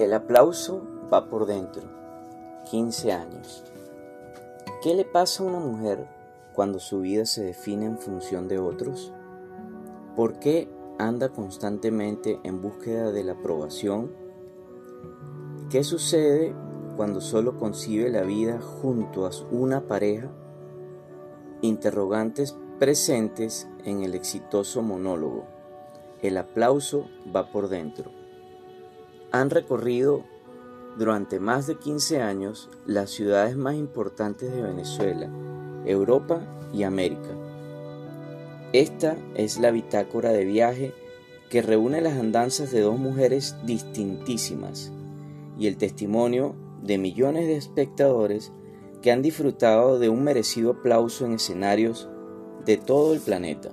El aplauso va por dentro. 15 años. ¿Qué le pasa a una mujer cuando su vida se define en función de otros? ¿Por qué anda constantemente en búsqueda de la aprobación? ¿Qué sucede cuando solo concibe la vida junto a una pareja? Interrogantes presentes en el exitoso monólogo. El aplauso va por dentro han recorrido durante más de 15 años las ciudades más importantes de Venezuela, Europa y América. Esta es la bitácora de viaje que reúne las andanzas de dos mujeres distintísimas y el testimonio de millones de espectadores que han disfrutado de un merecido aplauso en escenarios de todo el planeta.